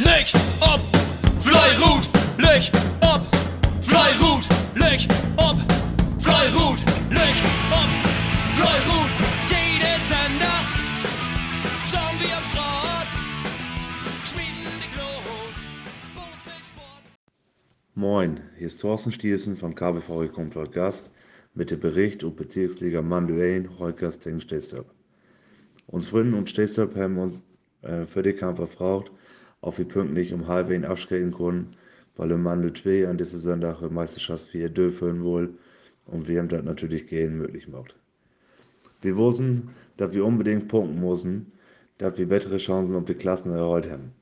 Leg ob, Fleirut, leg ob, Fleirut, leg ob, Fleirut, leg ob, Fleirut. Jede Sender, schauen wir am Schrott, schmieden die Glut. Moin, hier ist Thorsten Stiersen von KBV Komplet Gast mit dem Bericht und Bezirksliga Manduellen Holkers gegen Stestorp. Uns Freunde und Stestorp haben uns äh, für den Kampf erfragt, ob wir pünktlich um halb ein abschrecken konnten, weil im Mandel 2 an diesem Sonntag Meisterschaft für dürfen wohl und wir haben das natürlich gehen möglich gemacht. Wir wussten, dass wir unbedingt punkten mussten, dass wir bessere Chancen auf die Klassen erholt haben.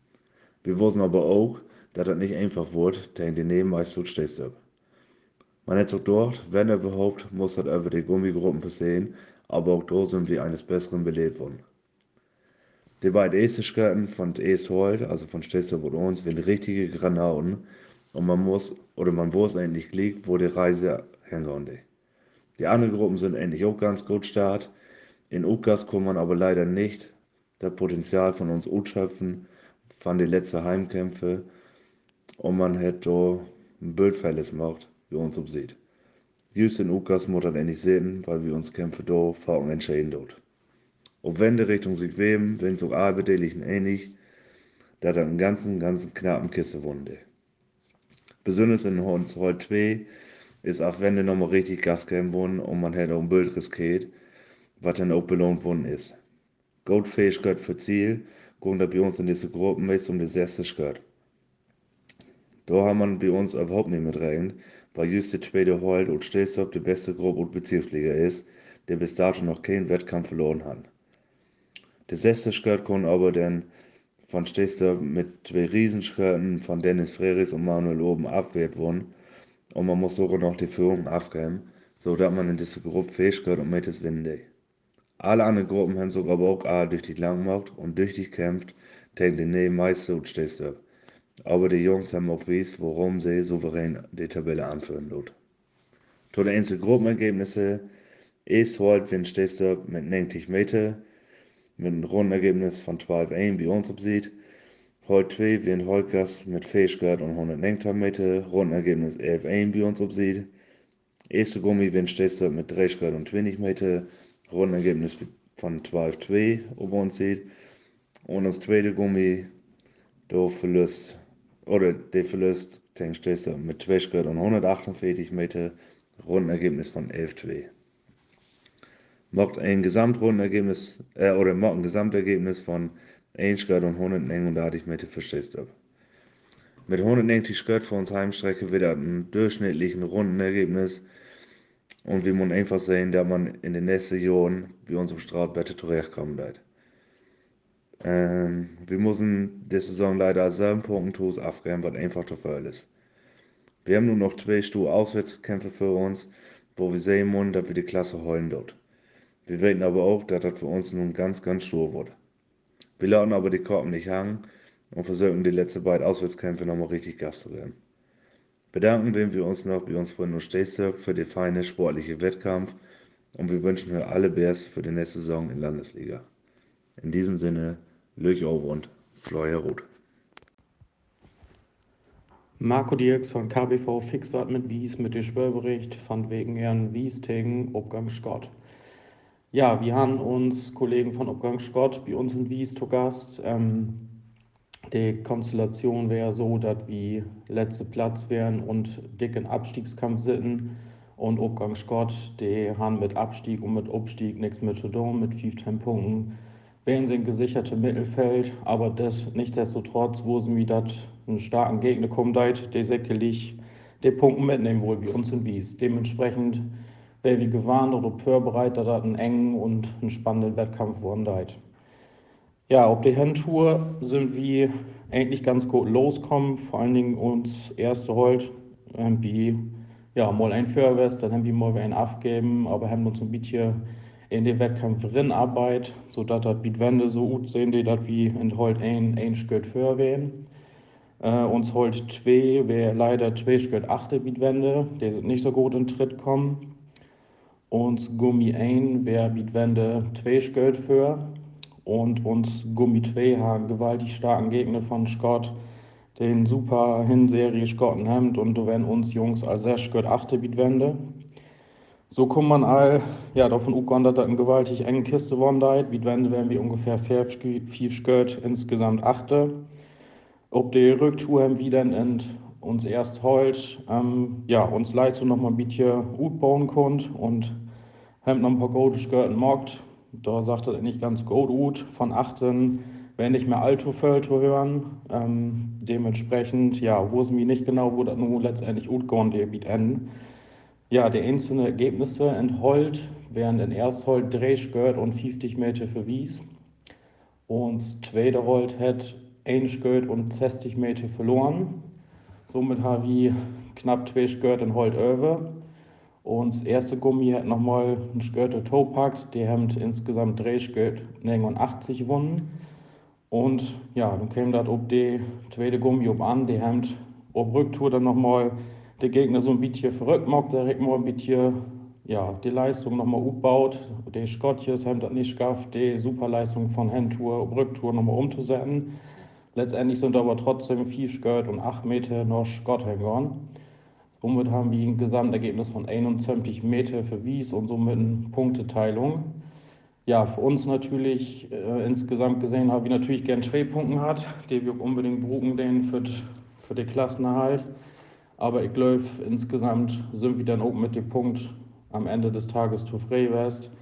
Wir wussten aber auch, dass das nicht einfach wurde, gegen den Nebenmeister und Stestorp. Man hätte auch dort, wenn er überhaupt, muss das über die Gummigruppen passieren, aber auch dort sind wir eines Besseren belehrt worden. Die beiden Esterschkeiten von ES Holt, also von Stestorp und uns, sind richtige Granaten und man muss, oder man weiß endlich liegt, wo die Reise hingeht. Die anderen Gruppen sind endlich auch ganz gut start. In Ukas kann man aber leider nicht das Potenzial von uns ausschöpfen, von den letzten Heimkämpfe und man hätte da ein Bildfälles gemacht wie uns umsieht. Just in Ukas muss das endlich sehen, weil wir uns Kämpfe da vor entscheiden dort. Ob wenn die Richtung wem, wenn so Arbeiterigen ähnlich, da dann einen ganzen, ganzen knappen Kiste wunde. Besonders in uns heute 2 ist auch wenn die nochmal richtig Gas geben wollen und man hätte auch ein Bild riskiert, was dann auch belohnt worden ist. Goldfähigkeit für Ziel, gucken da bei uns in diese Gruppen meist um das erste Skirt. Da haben man bei uns überhaupt nicht mit rein, weil just die zweite Holt und Stestorp die beste Gruppe und Bezirksliga ist, der bis dato noch keinen Wettkampf verloren hat. Der sechste Skirt kommt aber dann von Stestorp mit zwei Riesenskirten von Dennis Freris und Manuel oben abwehrt worden und man muss sogar noch die Führung abgeben, so dass man in diese Gruppe Fähigkeit und mit es winnen Alle anderen Gruppen haben sogar auch A durch die lang gemacht und durch die kämpft, gegen den Nebenmeister und Stestorp. Aber die Jungs haben auch gewusst, warum sie souverän die Tabelle anführen dort. Zu den einzelnen Gruppenergebnissen ist heute, wenn Stestorp mit 90 Meter mit einem Rundenergebnis von 12-1 bei uns obsieht. Heute 2 wenn Holkers mit Fähigkeit und 190 Meter Rundenergebnis 11-1 bei uns obsieht. Erste Gummi wenn Stestorp mit 30 und 20 Meter Rundenergebnis von 12-2 über uns sieht. Und das zweite Gummi, da verlust oder der Verlust gegen Stestorp mit 20 und 148 Meter Rundenergebnis von 11-2 macht ein Gesamtrundenergebnis äh, oder macht ein Gesamtergebnis von 1 Grad und 139 Meter für Stestorp. Mit 190 Grad für uns Heimstrecke das ein durchschnittlichen Rundenergebnis und wir müssen einfach sehen, dass man in den nächsten Jahren bei uns im Straat besser zurechtkommen wird. Ähm, wir müssen die Saison leider sieben Punkten aufgeben, was einfach zu viel ist. Wir haben nur noch zwei Stuhl Auswärtskämpfe für uns, wo wir sehen müssen, dass wir die Klasse holen dort. Wir wissen aber auch, dass das für uns nun ganz, ganz stur wird. Wir lassen aber die Korken nicht hängen und versuchen die letzten beiden Auswärtskämpfe nochmal richtig Gas zu werden. Bedanken wir uns noch bei uns Freunde und Städte für den feinen sportlichen Wettkampf und wir wünschen euch alle Bärs für die nächste Saison in Landesliga. In diesem Sinne, Löch und Fleuer Roth. Marco Dirks von KBV Fixwart mit Wies mit dem Schwörbericht von wegen Herrn Wies gegen Obgang Scott. Ja, wir haben uns Kollegen von Obgang Scott bei uns in Wies zu Gast. Ähm, die Konstellation wäre so, dass wir letzte Platz wären und dicken Abstiegskampf sitzen. Und Obgang Scott, die haben mit Abstieg und mit Abstieg nichts mehr zu tun, mit 15 Punkten. Wären sie ein gesichertes Mittelfeld, aber das nichtsdestotrotz, wo sie wieder einen starken Gegner kommen, der sicherlich die Punkte mitnehmen wohl bei uns in Wies. Dementsprechend wie gewarnt oder vorbereitet, dass das einen engen und einen spannenden Wettkampf seid. Ja, auf der Handtour sind wir eigentlich ganz gut loskommen, vor allen Dingen uns erste Holt, irgendwie, ja, mal ein Feuerwest, dann haben wir mal einen abgeben, aber haben uns ein bisschen in den Wettkampf Rinnarbeit, sodass das die so gut sehen, die dass wir in Holt ein, ein Stück für werden. Äh, uns Holt 2 wäre leider zwei Stück achte Bietwände, die sind nicht so gut in Tritt kommen. Und Gummi 1 wäre mit Wende 2 Geld für. und uns Gummi 2 haben, gewaltig starken Gegner von Scott, den super Hinserie Scotten hemmt und du werden uns Jungs als 6 gehört 8 wende. So kommt man all, ja, davon utgehen, dass das eine gewaltig enge Kiste wandert. Wie wende werden wir ungefähr 4 Skirt insgesamt 8. Ob die Rücktour haben wieder in uns erst heute, ähm, ja, uns Leistung noch mal ein bisschen gut bauen konnte und haben noch ein paar gute Skirten mockt. Da sagt er nicht ganz gut gut. Von 8 wenn nicht mehr Alto Völto hören. Ähm, dementsprechend, ja, es mir nicht genau, wo das nun letztendlich gut der Beat enden. Ja, die einzelnen Ergebnisse in Holt während in Erstholt 30 gehört und 50 Meter für Wies. Und zweite Holt hat 1 gehört und 60 Meter verloren. Somit habe ich knapp 2 gehört in Holt over. Und das erste Gummi hat nochmal ein Skirte Toe packt. Die haben insgesamt 30 gehört 89 gewonnen. Und ja, dann käme das ob die zweite Gummi ob an. Die haben ob Rücktour dann nochmal der Gegner so ein bisschen verrückt macht, direkt mal ein bisschen ja, die Leistung nochmal aufbaut. Die Schottjes haben das nicht geschafft, die Superleistung von Handtour, Rücktour nochmal umzusetzen. Letztendlich sind aber trotzdem vier Skirt und acht Meter noch Scott gegangen. Somit haben wir ein Gesamtergebnis von 21 Meter für Wies und somit eine Punkteteilung. Ja, für uns natürlich äh, insgesamt gesehen habe ich natürlich gern zwei Punkte hat, die wir unbedingt brauchen, den für, für den Klassenerhalt. Aber ich glaube, insgesamt sind wir dann auch mit dem Punkt am Ende des Tages zu west,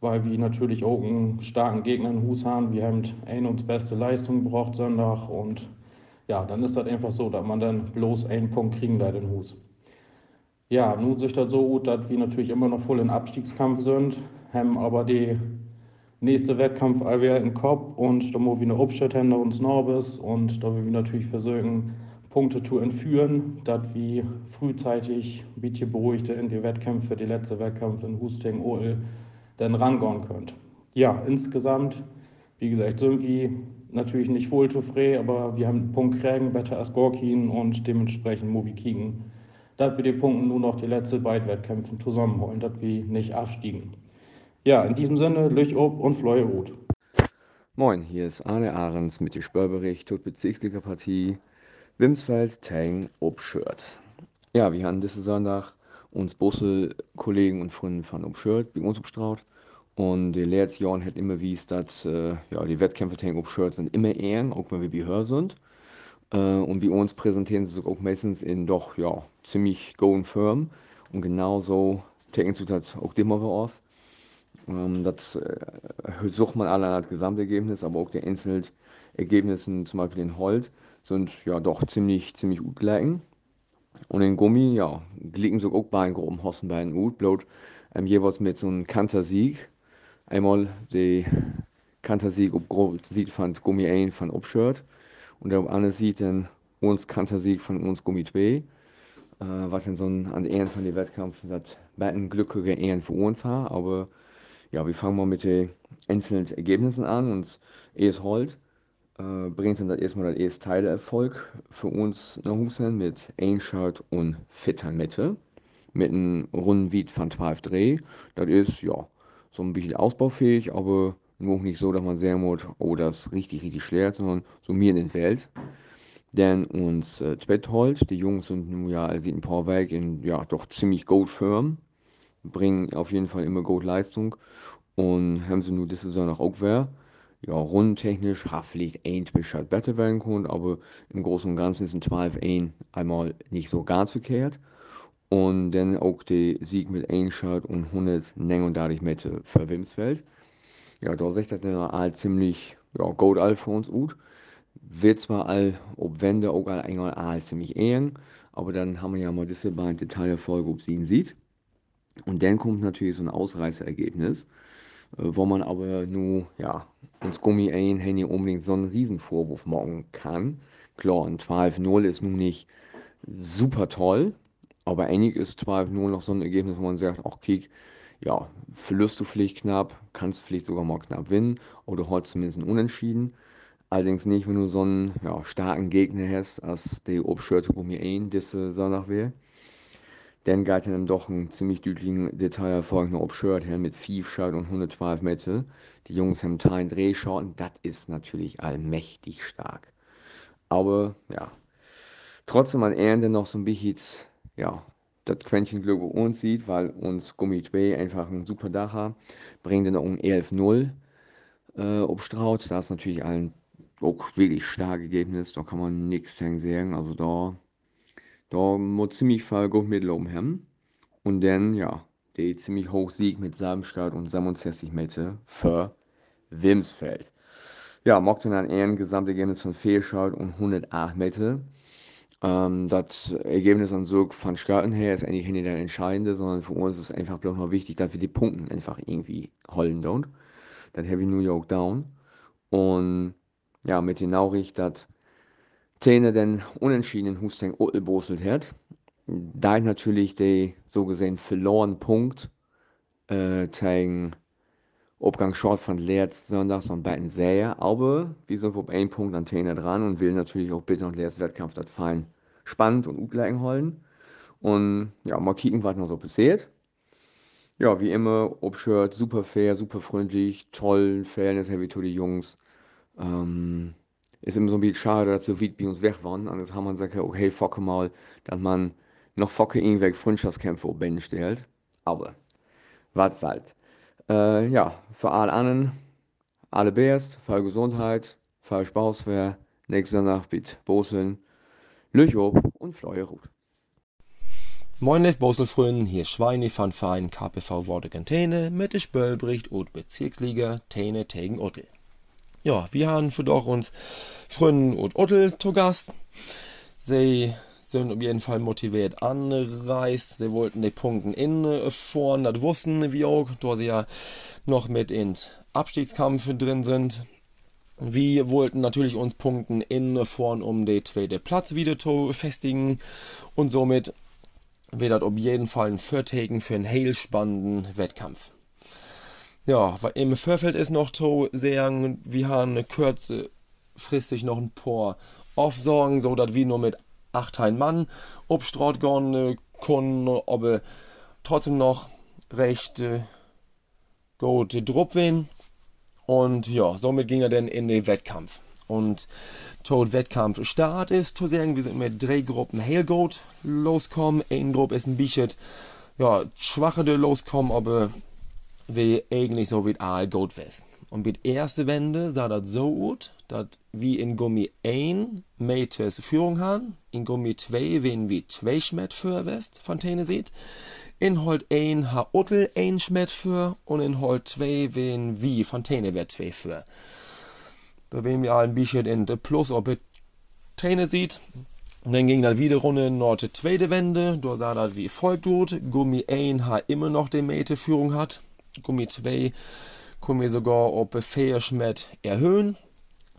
weil wir natürlich auch einen starken Gegner in Hus haben. Wir haben eine uns beste Leistung gebraucht Sonntag und ja, dann ist das einfach so, dass man dann bloß einen Punkt kriegen da in Hus. Ja, nun sich das so gut, dass wir natürlich immer noch voll in Abstiegskampf sind, haben aber die nächste Wettkampf allwehr im Kopf und da muss wir eine Obstadt hinter uns Norbes und da will wir natürlich versuchen, Punkte zu entführen, dass wir frühzeitig ein bisschen beruhigter in die Wettkämpfe, die letzte Wettkampf in Husting, OL, dann rangehen könnt. Ja, insgesamt, wie gesagt, sind wir natürlich nicht wohl zufrieden, aber wir haben Punkt kriegen, besser als Gorkin und dementsprechend Movie kriegen, dass wir die Punkte nur noch die letzte beiden Wettkämpfe zusammenholen, dass wir nicht abstiegen. Ja, in diesem Sinne, Lüch ob und Fleue Rot. Moin, hier ist Arne Ahrens mit dem Spörbericht zur Bezirksliga-Partie Wimsfeld, Tang, Obschört. Ja, wir haben diesen Sonntag uns Busse, Kollegen und Freunde von Obschört bei uns obstraut. Und die letzten Jahre hat immer wie es dass äh, ja, die Wettkämpfe Tang Obschört sind immer ehren, auch wenn wir Behör sind. Äh, und bei uns präsentieren sie sich auch meistens in doch ja, ziemlich golden Firm. Und genauso tanken sie das auch immer auf. Ähm, das äh, sucht man alle an das Gesamtergebnis, aber auch die einzelnen Ergebnisse, zum Beispiel in Holt, sind ja doch ziemlich, ziemlich gut gelegen. Und in Gummi, ja, liegen so auch bei groben Hossenbeinen gut, bloß ähm, jeweils mit so einem Kantersieg. Einmal die Kantersieg ob grob sieht von Gummi 1 von Obshirt und der andere sieht dann uns Kantersieg von uns Gummi 2. Äh, was dann so an Ehren von den Wettkämpfen das beiden glückliche Ehren für uns haben, aber ja, wir fangen mal mit den einzelnen Ergebnissen an und ES Holt äh, bringt dann das erstmal das erste Teilerfolg für uns nach Hause mit Einschalt und Mitte mit einem runden Beat von 12 Dreh. Das ist ja so ein bisschen ausbaufähig, aber nur nicht so, dass man sehr muss, oh, das ist richtig, richtig schwer, sondern so mir in den Welt. Denn uns äh, Holt, die Jungs sind nun ja als ein paar Weg in ja doch ziemlich gut firm bringen auf jeden Fall immer gut Leistung und haben sie nur diese Saison auch wer. Ja, rundentechnisch hat ein bisschen besser werden können, aber im Großen und Ganzen ist ein 12-1 einmal nicht so ganz verkehrt. Und dann auch der Sieg mit 1 Shot und 139 Meter für Wimsfeld. Ja, da sieht das dann all ziemlich ja, gut all für uns gut. Wird zwar all, ob Wände auch all einmal all ziemlich eng, aber dann haben wir ja mal diese beiden Detailfolge, ob sie ihn sieht. Und dann kommt natürlich so ein Ausreißerergebnis, äh, wo man aber nur, ja, uns Gummi ein Handy unbedingt so einen Riesenvorwurf machen kann. Klar, ein 12-0 ist nun nicht super toll, aber einig ist 12-0 noch so ein Ergebnis, wo man sagt, ach, kick, ja, verlierst du vielleicht knapp, kannst du vielleicht sogar mal knapp gewinnen oder holst zumindest einen Unentschieden. Allerdings nicht, wenn du so einen ja, starken Gegner hast, als die Obschürte Gummi 1, diese Sonntag wäre. Dann geht dann doch ein ziemlich deutlichen Detailerfolg noch Obshirt her mit 5 Schalt und 112 Meter. Die Jungs haben einen Drehschauten, das ist natürlich allmächtig stark. Aber ja, trotzdem an Ende noch so ein bisschen, ja, das Quäntchen Glück bei uns sieht, weil uns Gummi 2 einfach ein super Dach hat, bringt dann ein 11-0 äh, Obstraut. Das ist natürlich ein auch wirklich starkes Ergebnis, da kann man nichts sagen. Also da, da muss ziemlich viel gut mitlaufen haben. Und dann, ja, der ziemlich hoch Sieg mit Samstag und 67 Meter für Wimsfeld. Ja, mochte dann ein Gesamtergebnis von 4 Schalt und 108 Meter. Ähm, das Ergebnis an so von Starten her ist eigentlich nicht der entscheidende, sondern für uns ist einfach bloß noch wichtig, dass wir die Punkte einfach irgendwie holen dort. Das Heavy New York down. Und ja, mit den Nachricht, dass Tene den unentschiedenen Hustang boselt hat. Da ist natürlich der so gesehen verlorene Punkt äh, gegen Obgang Short von letzten Sonntag so ein beiden sehr, aber wir sind auf einen Punkt an Tene dran und will natürlich auch bitte noch letzten Wettkampf das fein spannend und ungleich holen. Und ja, mal kicken, was noch so passiert. Ja, wie immer, Obshirt, super fair, super freundlich, toll, Fairness, Heavy to die Jungs. Ähm, ist immer so ein bisschen schade, dass so weit bei uns weg waren. Und jetzt haben wir gesagt, okay, focke mal, dass man noch focke irgendwelche Freundschaftskämpfe Beine stellt. Aber, was halt. Äh, ja, für alle anderen, alle Bärs, für Gesundheit, für Spaß, wer nächste Nacht mit Boseln, Löch ob und Fleuer Rut. Moin Lev Boselfrönen, hier Schweine von Verein KPV Worte mit der Spöllbericht und Bezirksliga Tene tegen Uttel. Ja, wir haben für doch uns Freunden und Ottel zu Gast. Sie sind auf jeden Fall motiviert anreist. Sie wollten die Punkte in vorn, das wussten wir auch, da sie ja noch mit in Abstiegskampf drin sind. Wir wollten natürlich uns Punkten in vorn, um den zweiten Platz wieder zu festigen und somit wird das auf jeden Fall ein Vortegen für einen heil spannenden Wettkampf. Ja, im Vorfeld ist noch zu sagen, wir haben kurzfristig noch ein paar Aufsorgen, so dass wir nur mit 8 Mann obstraut gehen können, aber trotzdem noch recht äh, gut Druck werden. Und ja, somit ging er dann in den Wettkampf. Und tot Wettkampf Start ist zu sagen, wir sind mit drei Gruppen Hailgoat loskommen. Eine Gruppe ist ein bisschen ja, schwache loskommen, aber wie eigentlich so wie all gut wissen. Und mit erste Wende sah das so gut, dass wir in Gummi 1 Meters Führung haben, in Gummi 2 wenn wir 2 Schmet für West von Tene sieht, in Holt 1 ha Uttel 1 Schmet für und in Holt 2 wenn wir von Tene wird 2 für. Da werden wir ein bisschen in der Plus ob Tene sieht. Und dann ging das wieder runter in die zweite Wende, da sah das wie folgt gut. Gummi 1 ha immer noch die Meter Führung hat Gummi 2 können wir sogar op Feierschmet erhöhen.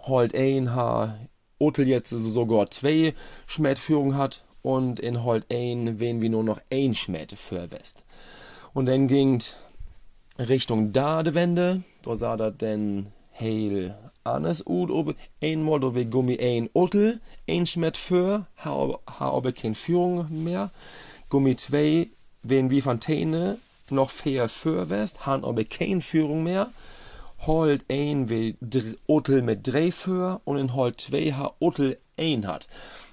Holt 1 ha Otel jetzt sogar 2 Schmetführung hat und in Holt 1 wen wir nur noch ein Schmet für West. Und dann ging Richtung Dadewende, da sah das denn heil anders ut ob einmal do wir Gummi ein Otel, ein Schmet für, ha aber keine Führung mehr. Gummi 2 wen wie Fontäne noch fair für West, han aber keine Führung mehr. Holt ein wie Otel mit drei für und in Holt 2 ha Otel ein hat.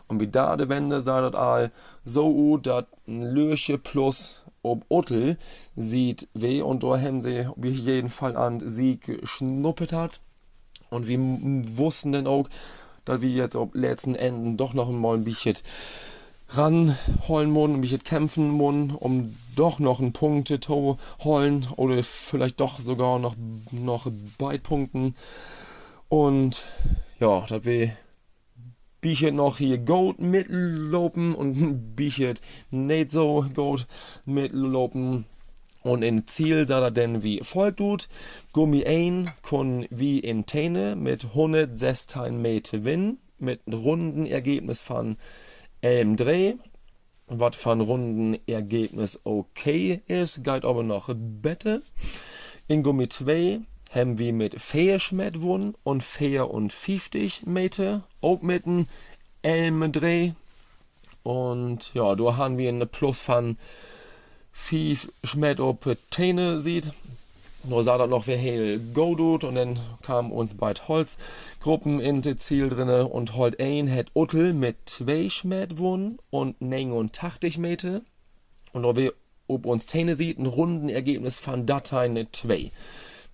Und wie da de Wende sei das all so gut, dat ein Löche plus ob Otel sieht weh und da haben sie wie jeden Fall an Sieg geschnuppet hat. Und wir wussten dann auch, dass wir jetzt ob letzten Enden doch noch mal ein bisschen ranholen muss, ein bisschen kämpfen muss, um doch noch einen Punkt zu holen oder vielleicht doch sogar noch, noch beide Punkten. Und ja, das wir Bichet noch hier gut mitlopen und Bichet nicht so gut mitlopen. Und in Ziel sah er denn wie folgt tut. Gummi 1 kann wie in Tene mit 116 Meter gewinnen, mit einem runden Ergebnis von ähm, Dreh, was von Rundenergebnis okay ist, geht aber noch besser. In Gummi 2 haben wir mit 4 Schmet gewonnen und 4 und 50 Meter, auch mit einem Elm Dreh. Und ja, da haben wir eine Plus von 5 Schmet op Täne sieht. Nur sah dann noch wer hell go tut und dann kam uns beid Holzgruppen in das Ziel drinne und holt ein hat Uttel mit zwei Schmet wun und 89 Meter. Und da wir ob uns Täne sieht, ein runden Ergebnis von Dateien 2.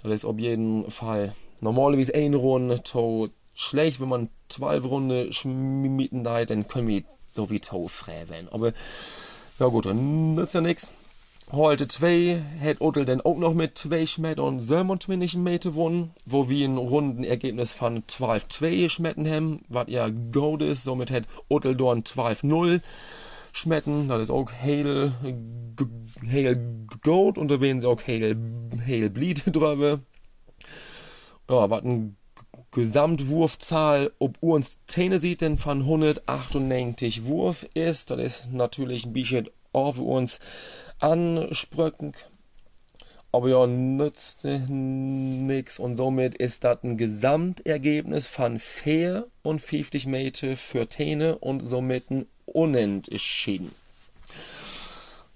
Das ist auf jeden Fall normalerweise ein Runde to schlecht, wenn man 12 Runde schmieden da, dann können wir so wie to frei werden. Aber ja gut, dann nützt ja nichts. Heute 2 hat Odel dann auch noch mit 2 Schmetten und 27 Meter gewonnen, wo wir ein runden Ergebnis von 12-2 Schmetten haben, was ja gut ist. Somit hat Odel dann 12-0 Schmetten, das ist auch Hail, Hail Goat und da werden sie auch Hail, Hail Bleed drüber. Ja, was ein Gesamtwurfzahl, ob uns sieht, denn von 198 Wurf ist, das ist natürlich ein bisschen auf uns ansprücken. Aber ja, nützt nichts und somit ist das ein Gesamtergebnis von 54 Meter für Täne und somit ein Unentschieden.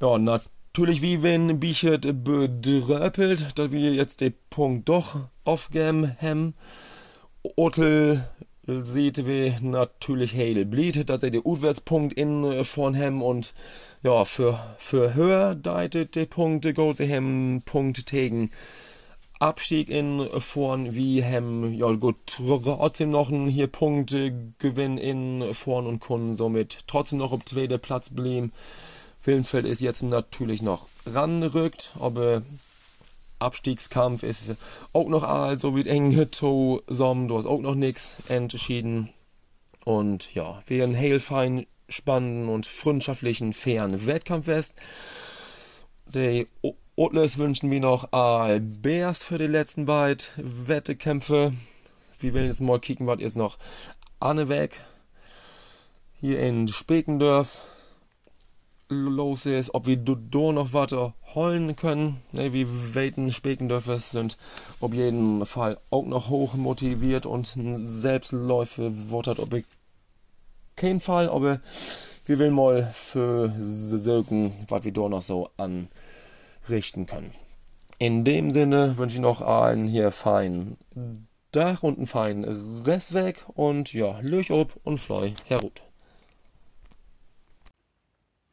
Ja, natürlich, wie wenn Bichet bedröppelt, dass wir jetzt den Punkt doch aufgeben haben. Otel sieht wir natürlich Hale Bleed, dass er den Utwärtspunkt in von hem und ja, für, für höher deitet der Punkt, go sie Punkt tegen Abstieg in vorn wie hem, ja gut, trotzdem noch ein hier Punkt Gewinn in vorn und können somit trotzdem noch auf zweiter Platz blieben. Willenfeld ist jetzt natürlich noch ranrückt, aber Abstiegskampf ist auch noch also wie eng zusammen, du hast auch noch nichts entschieden. Und ja, wir einen heilfein spannenden und freundschaftlichen, fairen Wettkampf Die Otlers wünschen wir noch Albers für die letzten beiden Wettkämpfe. Wir wollen jetzt mal kicken, was jetzt noch Anne weg. Hier in Spekendorf los ist, ob wir da noch weiter holen können. Ne, wie Welten Spekendörfer sind auf jeden Fall auch noch hoch motiviert und Selbstläufe wird hat, ob ich kein Fall, aber wir will mal für Silken, was wir da noch so anrichten können. In dem Sinne wünsche ich noch allen hier feinen Dach und einen feinen Rest weg und ja, Löch ob und Fleu herut.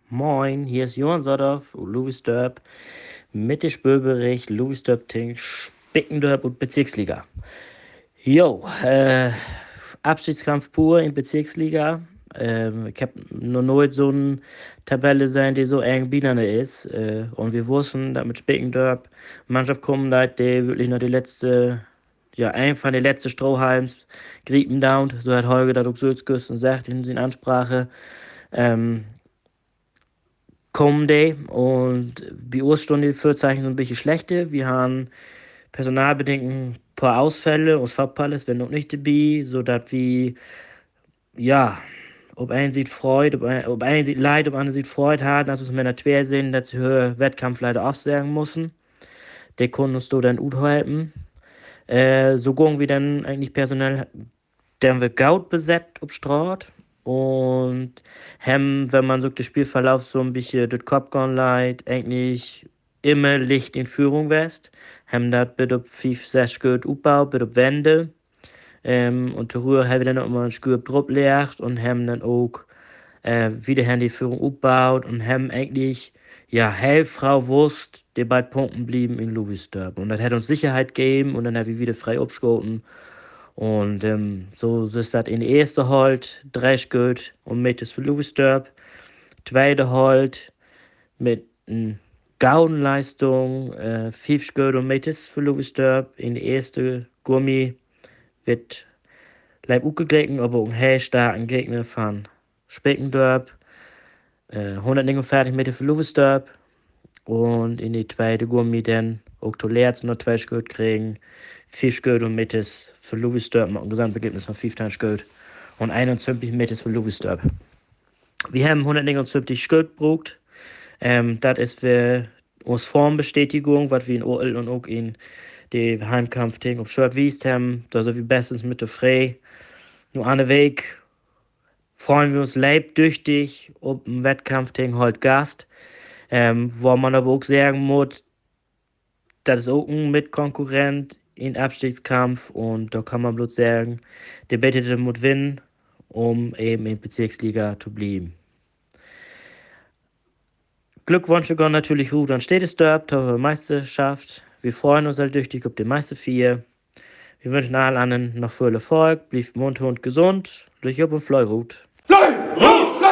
Moin, hier ist Johann Sodorf, Louis Dörp, mit dem Spülbericht Louis Dörp Ting, Spickendörp und Bezirksliga. Jo, äh, Abschiedskampf pur in Bezirksliga. Ähm, ich habe noch nooit so eine Tabelle sein, die so eng binane ist. Äh, und wir wussten, dass mit Spickendörp Mannschaft kommen, die wirklich noch die letzte ja, einfach die letzte Strohhalms Griepen down. So hat Holger da auch Sulzküsten gesagt in seiner Ansprache. Ähm, Comedy und die Vorzeichen so ein bisschen schlechter. Wir haben personalbedingt ein paar Ausfälle und Fabpalles werden noch nicht dabei, sodass wir, ja, ob einen sieht Freude, ob, ein, ob einen sieht Leid, ob einer sieht Freude haben, dass mir nicht schwer sind, dass wir Wettkampf leider aufsagen müssen. Der können uns da dann gut helfen. Äh, so gehen wir dann eigentlich personell, dann wird Gaut besetzt ob Straat und haben, wenn man so den Spielverlauf so ein bisschen durch Kopf gehen leid, eigentlich immer Licht in Führung west. Haben das bitte 5, 6 gut aufgebaut, bitte Wände. Ähm, und darüber haben wir dann auch mal ein Stück drauf gelegt und haben dann auch äh, wieder die Führung aufgebaut und haben eigentlich, ja, Frau wusst, die beiden Punkten blieben in Louisburg. Und das hat uns Sicherheit gegeben und dann haben wir wieder frei abgeschoten. Und ähm, so ist das in der ersten halt drei gut und mit das Derb. Zweite halt mit einer Gaudenleistung, äh, fünf gut und mit das Derb. In der ersten Gummi wird Leib aufgeglichen, aber auch ein starken Gegner von Speckendorp. Äh, 149 Meter für Louis Derb. Und in die zweite Gummi dann auch Tolerz noch zwei gut kriegen. Vier gut und mit das für Louis Derb mit einem Gesamtergebnis von 50 Geld und 21 Meter für Louis Derb. Wir haben 179 Geld gebraucht. Ähm, das ist für uns Formbestätigung, was wir in OL und auch in die Heimkampf gegen Shirt wiest haben. Da sind wir bestens mit der Frey. Nur eine Weg freuen wir uns leibdüchtig auf den Wettkampf gegen Holt Gast, ähm, wo man aber auch sagen muss, das ist auch ein Mitkonkurrent in Abstiegskampf und da kann man bloß sagen, der betete muss gewinnen, um eben in Bezirksliga zu bleiben. Glückwünsche gehen natürlich gut an Städtesdorp, zur Meisterschaft. Wir freuen uns halt durch die Meister vier. Wir wünschen allen anderen noch viel Erfolg, bleibt munter und gesund. Durch Job und Fleurut. Fly Route!